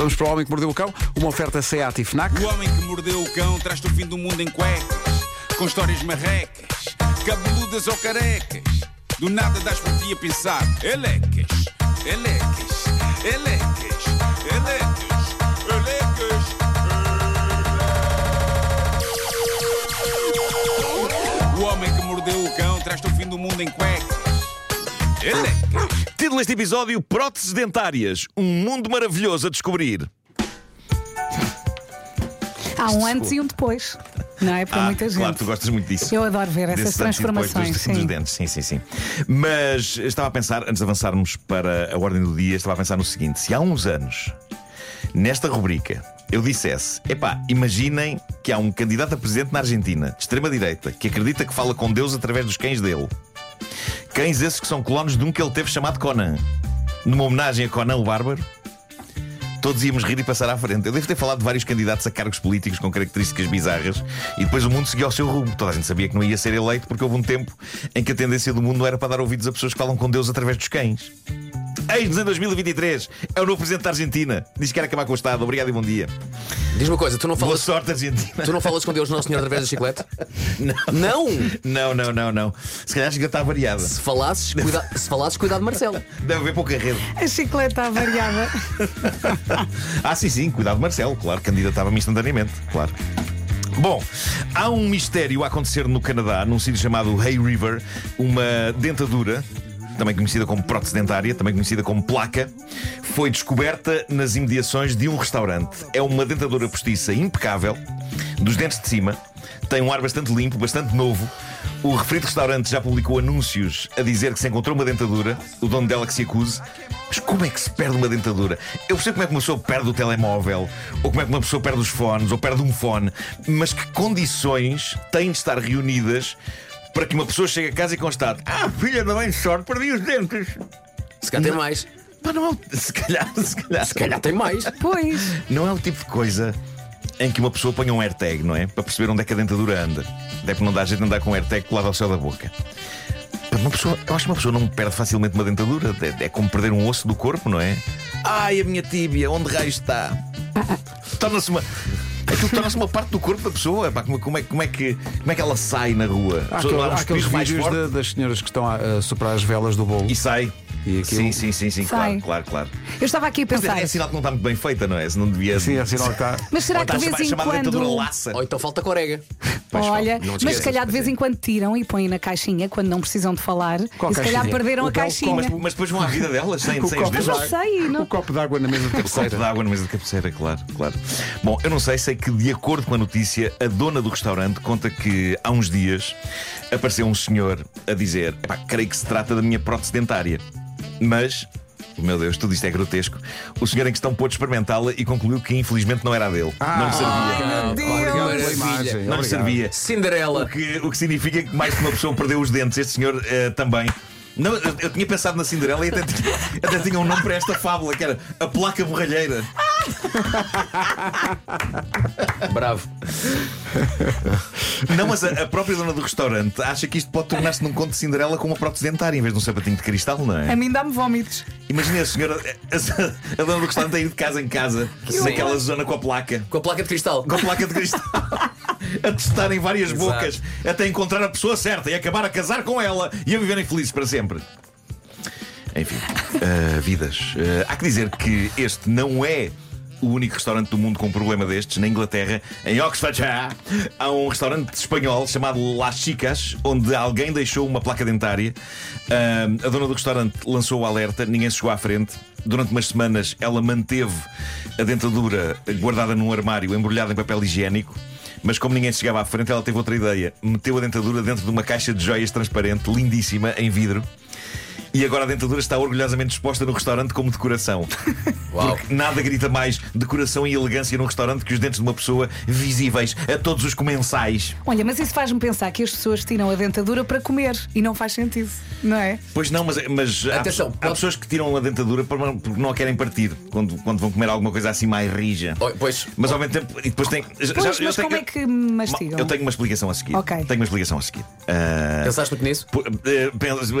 Vamos para o Homem que Mordeu o Cão, uma oferta SEAT e FNAC. O homem que mordeu o cão traz-te o fim do mundo em cuecas, com histórias marrecas, cabeludas ou carecas. Do nada das por ti a pensar, elecas, elecas, elecas, elecas, elecas. O homem que mordeu o cão traz-te o fim do mundo em cuecas. Título deste episódio: Próteses dentárias. Um mundo maravilhoso a descobrir. Há um antes e um depois. Não é? Para Ah, muita gente. Claro, tu gostas muito disso. Eu adoro ver essas transformações. dos, dos sim. dentes, sim, sim, sim. Mas estava a pensar, antes de avançarmos para a ordem do dia, estava a pensar no seguinte: se há uns anos, nesta rubrica, eu dissesse: epá, imaginem que há um candidato a presidente na Argentina, de extrema-direita, que acredita que fala com Deus através dos cães dele. Cães esses que são colonos de um que ele teve chamado Conan. Numa homenagem a Conan o Bárbaro. Todos íamos rir e passar à frente. Eu devo ter falado de vários candidatos a cargos políticos com características bizarras e depois o mundo seguiu ao seu rumo. Toda a gente sabia que não ia ser eleito porque houve um tempo em que a tendência do mundo era para dar ouvidos a pessoas que falam com Deus através dos cães. Eis-nos em 2023. É o novo presidente da Argentina. Diz que quer acabar com o Estado. Obrigado e bom dia. Diz uma coisa, tu não Boa falas, sorte, Argentina. tu não falas com Deus Nosso Senhor através da chiclete? Não. Não! Não, não, não, não. Se calhar já está variada. Se falasses, cuida... se falasses cuidado, Marcelo. Deve haver pouca rede. A chicleta avariada. Ah, sim, sim, cuidado, Marcelo, claro, candidatava-me instantaneamente, claro. Bom, há um mistério a acontecer no Canadá, num sítio chamado Hay River, uma dentadura. Também conhecida como prótese dentária, também conhecida como placa, foi descoberta nas imediações de um restaurante. É uma dentadura postiça impecável, dos dentes de cima, tem um ar bastante limpo, bastante novo. O referido restaurante já publicou anúncios a dizer que se encontrou uma dentadura, o dono dela que se acuse. Mas como é que se perde uma dentadura? Eu percebo como é que uma pessoa perde o telemóvel, ou como é que uma pessoa perde os fones, ou perde um fone, mas que condições têm de estar reunidas para que uma pessoa chegue a casa e constate: Ah, filha da bem sorte, perdi os dentes. Se calhar tem mais. Pá, não é o... Se calhar, se calhar. Se calhar tem mais. Pois. Não é o tipo de coisa em que uma pessoa ponha um AirTag, não é? Para perceber onde é que a dentadura anda. Até porque não dá jeito de andar com um AirTag colado ao céu da boca. Pá, Uma pessoa, eu acho que uma pessoa não perde facilmente uma dentadura. É, é como perder um osso do corpo, não é? Ai, a minha tíbia, onde raio está? Torna-se uma. Aquilo torna-se uma parte do corpo da pessoa. Pá, como, é, como, é que, como é que ela sai na rua? Há, aquele- há aqueles mais vídeos forte das senhoras que estão a, a soprar as velas do bolo. e sai. E aquilo- Sim, sim, sim, sim, Sai. claro, claro, claro. Eu estava aqui a Mas pensar. é, é sinal que não está muito bem feita, não é? Se não devia. Sim, é sinal que está. Mas será Ou que de vez em chamada dentadura quando. laça. Ou então falta corega. Pois, Olha, não te mas esqueças, se calhar de vez em quando tiram e põem na caixinha quando não precisam de falar. Qual e se calhar caixinha? perderam O a caixinha. Mas, mas depois vão à vida delas sem, sem os copo dedos. Não sei, não. O copo d'água na mesa de O copo cabeceira. de água na mesa de cabeceira, claro, claro. Bom, eu não sei, sei que de acordo com a notícia, a dona do restaurante conta que há uns dias apareceu um senhor a dizer: "Epá, creio que se trata da minha prótese dentária. Mas, meu Deus, tudo isto é grotesco. O senhor em questão pôde experimentá-la e concluiu que infelizmente não era a dele. não lhe servia. Ai, meu Deus. Maravilha. imagem. Não obrigado. servia. O Cinderela. que, o que significa que mais que uma pessoa perdeu os dentes, este senhor eh, também. Não, eu, eu tinha pensado na Cinderela e até tinha, até tinha um nome para esta fábula, que era a placa borralheira. Bravo. Não, mas a, a própria dona do restaurante acha que isto pode tornar-se num conto de Cinderela com uma prótese dentária em vez de um sapatinho de cristal, não A é? mim dá-me vómitos. Imagina a senhora, a, a dona do restaurante a ir de casa em casa, naquela zona com a placa, Com a placa de cristal. com a placa de cristal. A testar em várias Exato. bocas até encontrar a pessoa certa e acabar a casar com ela e a viverem felizes para sempre. Enfim, ah, vidas. Ah, há que dizer que este não é o único restaurante do mundo com um problema destes. Na Inglaterra, em Oxfordshire, há um restaurante espanhol chamado Las Chicas, onde alguém deixou uma placa dentária. Ah, a dona do restaurante lançou o alerta, ninguém chegou à frente. Durante umas semanas, ela manteve a dentadura guardada num armário, embrulhada em papel higiênico. Mas como ninguém chegava à frente, ela teve outra ideia. Meteu a dentadura dentro de uma caixa de joias transparente, lindíssima, em vidro. E agora a dentadura está orgulhosamente exposta no restaurante como decoração. Uau. Porque nada grita mais decoração e elegância num restaurante que os dentes de uma pessoa visíveis a todos os comensais. Olha, mas isso faz-me pensar que as pessoas tiram a dentadura para comer e não faz sentido, não é? Pois não, mas, mas há- Atenção, há, pode- pessoas que tiram a dentadura porque não a querem partir quando, quando vão comer alguma coisa assim mais rija. Oh, Pois. Mas ao mesmo tempo, e depois tem. já- Pois, eu mas tenho- como é que mastigam? Eu tenho uma explicação a seguir. Ok. Tenho uma explicação a seguir. Ah, Pensaste muito nisso? Por- eh, pensa-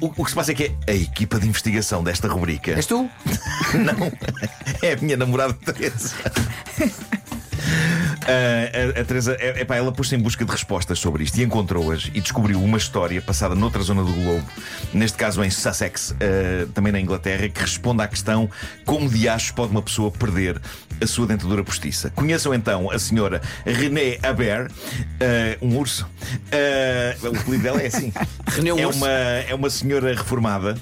o, o que se passa é é que é a equipa de investigação desta rubrica. És tu? Não, é a minha namorada Teresa. Ah, a, a Teresa, é, epá, ela pôs-se em busca de respostas sobre isto e encontrou-as e descobriu uma história passada noutra zona do globo, neste caso em Sussex, ah, também na Inglaterra, que responde à questão como de acho pode uma pessoa perder a sua dentadura postiça. Conheçam então a senhora René Aber, ah, um urso. Ah, o apelido dela é assim. René um é urso. uma, é uma senhora reformada.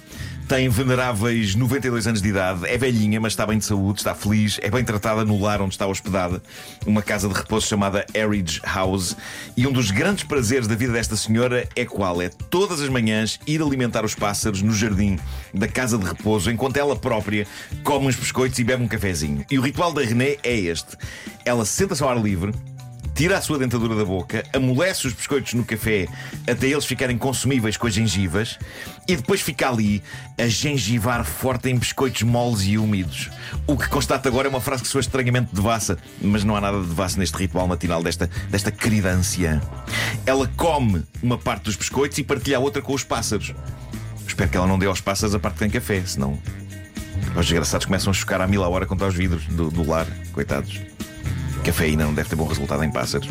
Tem veneráveis 92 anos de idade, é velhinha, mas está bem de saúde, está feliz, é bem tratada no lar onde está hospedada, uma casa de repouso chamada Heritage House. E um dos grandes prazeres da vida desta senhora é qual? É todas as manhãs ir alimentar os pássaros no jardim da casa de repouso, enquanto ela própria come uns biscoitos e bebe um cafezinho. E o ritual da René é este: ela senta-se ao ar livre, tira a sua dentadura da boca, amolece os biscoitos no café até eles ficarem consumíveis com as gengivas e depois fica ali a gengivar forte em biscoitos moles e úmidos. O que constato agora é uma frase que soa estranhamente devassa, mas não há nada de devasso neste ritual matinal desta, desta querida anciã. Ela come uma parte dos biscoitos e partilha a outra com os pássaros. Espero que ela não dê aos pássaros a parte que tem café, senão os desgraçados começam a chocar à mil a hora contra os vidros do, do lar, coitados. Cafeína não deve ter bom resultado em pássaros.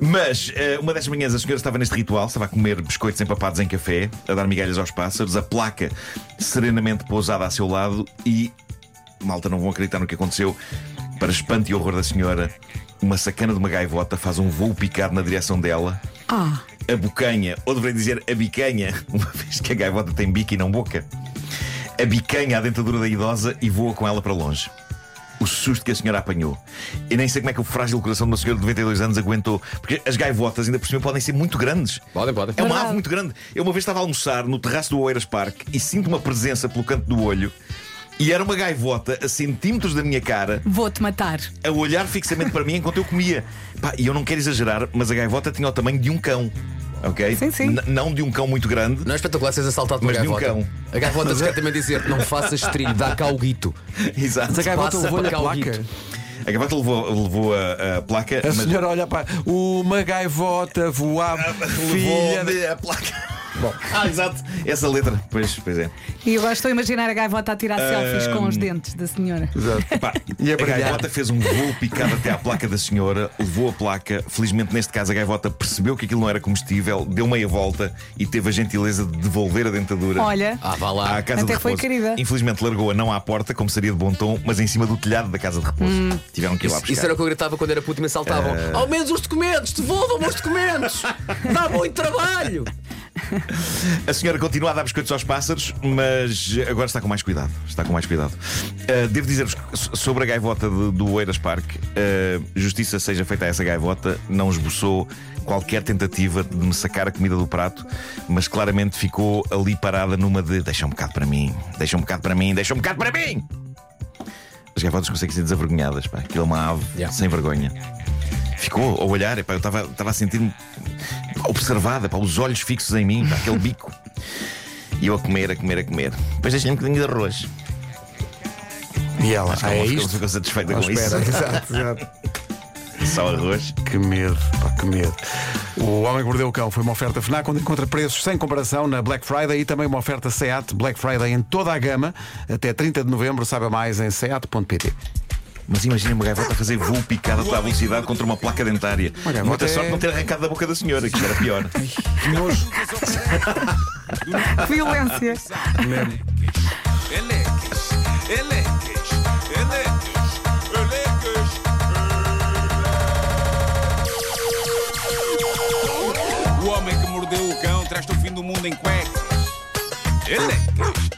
Mas eh, uma das manhãs a senhora estava neste ritual, estava a comer biscoitos empapados em café, a dar migalhas aos pássaros, a placa serenamente pousada a seu lado e. Malta, não vão acreditar no que aconteceu. Para espanto e horror da senhora, uma sacana de uma gaivota faz um voo picado na direção dela. Ah, A bocanha, ou deveria dizer a bicanha, uma vez que a gaivota tem bico e não boca. A bicanha à dentadura da idosa e voa com ela para longe. O susto que a senhora apanhou. Eu nem sei como é que o frágil coração de uma senhora de 92 anos aguentou. Porque as gaivotas, ainda por cima, podem ser muito grandes. Podem, podem. É uma Verdade. ave muito grande. Eu uma vez estava a almoçar no terraço do Oeiras Park e sinto uma presença pelo canto do olho. E era uma gaivota a centímetros da minha cara vou-te matar. a olhar fixamente para mim enquanto eu comia. Pá, e eu não quero exagerar, mas a gaivota tinha o tamanho de um cão. Ok? Sim, sim. N- não de um cão muito grande. Não é espetacular seres assaltado por Mas uma de um gaivota. cão. A gaivota secretamente dizer não faças trilho, dá cá o guito. Exato. Mas a gaivota Passa levou-lhe a para cá o placa. guito. A gaivota levou, levou a, a placa. A mas senhora olha para. Uma gaivota voava. Filha. levou-me a placa. Bom, ah, exato. Essa letra, pois, pois é. E eu gosto de imaginar a gaivota a tirar selfies com os dentes da senhora. Epá, E a a gaivota fez um voo picado até à placa da senhora, levou a placa. Felizmente, neste caso, a gaivota percebeu que aquilo não era comestível, deu meia volta e teve a gentileza de devolver a dentadura. Olha, Ah, vá lá. à casa Até de foi repouso. querida. Infelizmente largou-a não à porta, como seria de bom tom, mas em cima do telhado da casa de repouso. Tiveram que ir lá buscar. isso era o que eu gritava quando era puto e me assaltavam. Ao menos os documentos, devolvam-me os documentos! Dá muito trabalho! A senhora continua a dar biscoitos aos pássaros, mas agora está com mais cuidado. Está com mais cuidado. Uh, devo dizer-vos sobre a gaivota de- do Oeiras Park, uh, justiça seja feita a essa gaivota, não esboçou qualquer tentativa de me sacar a comida do prato, mas claramente ficou ali parada numa de deixa um bocado para mim, deixa um bocado para mim, deixa um bocado para mim. As gaivotas conseguem ser desavergonhadas, pá. Aquilo é uma ave Yeah. sem vergonha. Ficou a olhar, epá, eu estava estava a sentir-me observada, pá, os olhos fixos em mim, pá, aquele bico. E eu a comer, a comer, a comer. Depois deixei um bocadinho de arroz. E ela. Acho que Ah, é ficou, isto? ficou satisfeita Oh, com espera, isso. exato, exato. Só arroz. Que medo, pá, que medo. O Homem que Mordeu o Cão foi uma oferta FNAC onde encontra preços sem comparação na Black Friday e também uma oferta SEAT Black Friday em toda a gama. Até 30 de novembro, saiba mais em seat.pt. Mas imagina uma gaivota a fazer voo picado a toda a velocidade contra uma placa dentária. Uma gaivota Muita é- sorte não ter arrancado da boca da senhora, que era pior. Que nojo. violência. O homem que mordeu o cão traz-te o fim do mundo em cuecas. Elecas.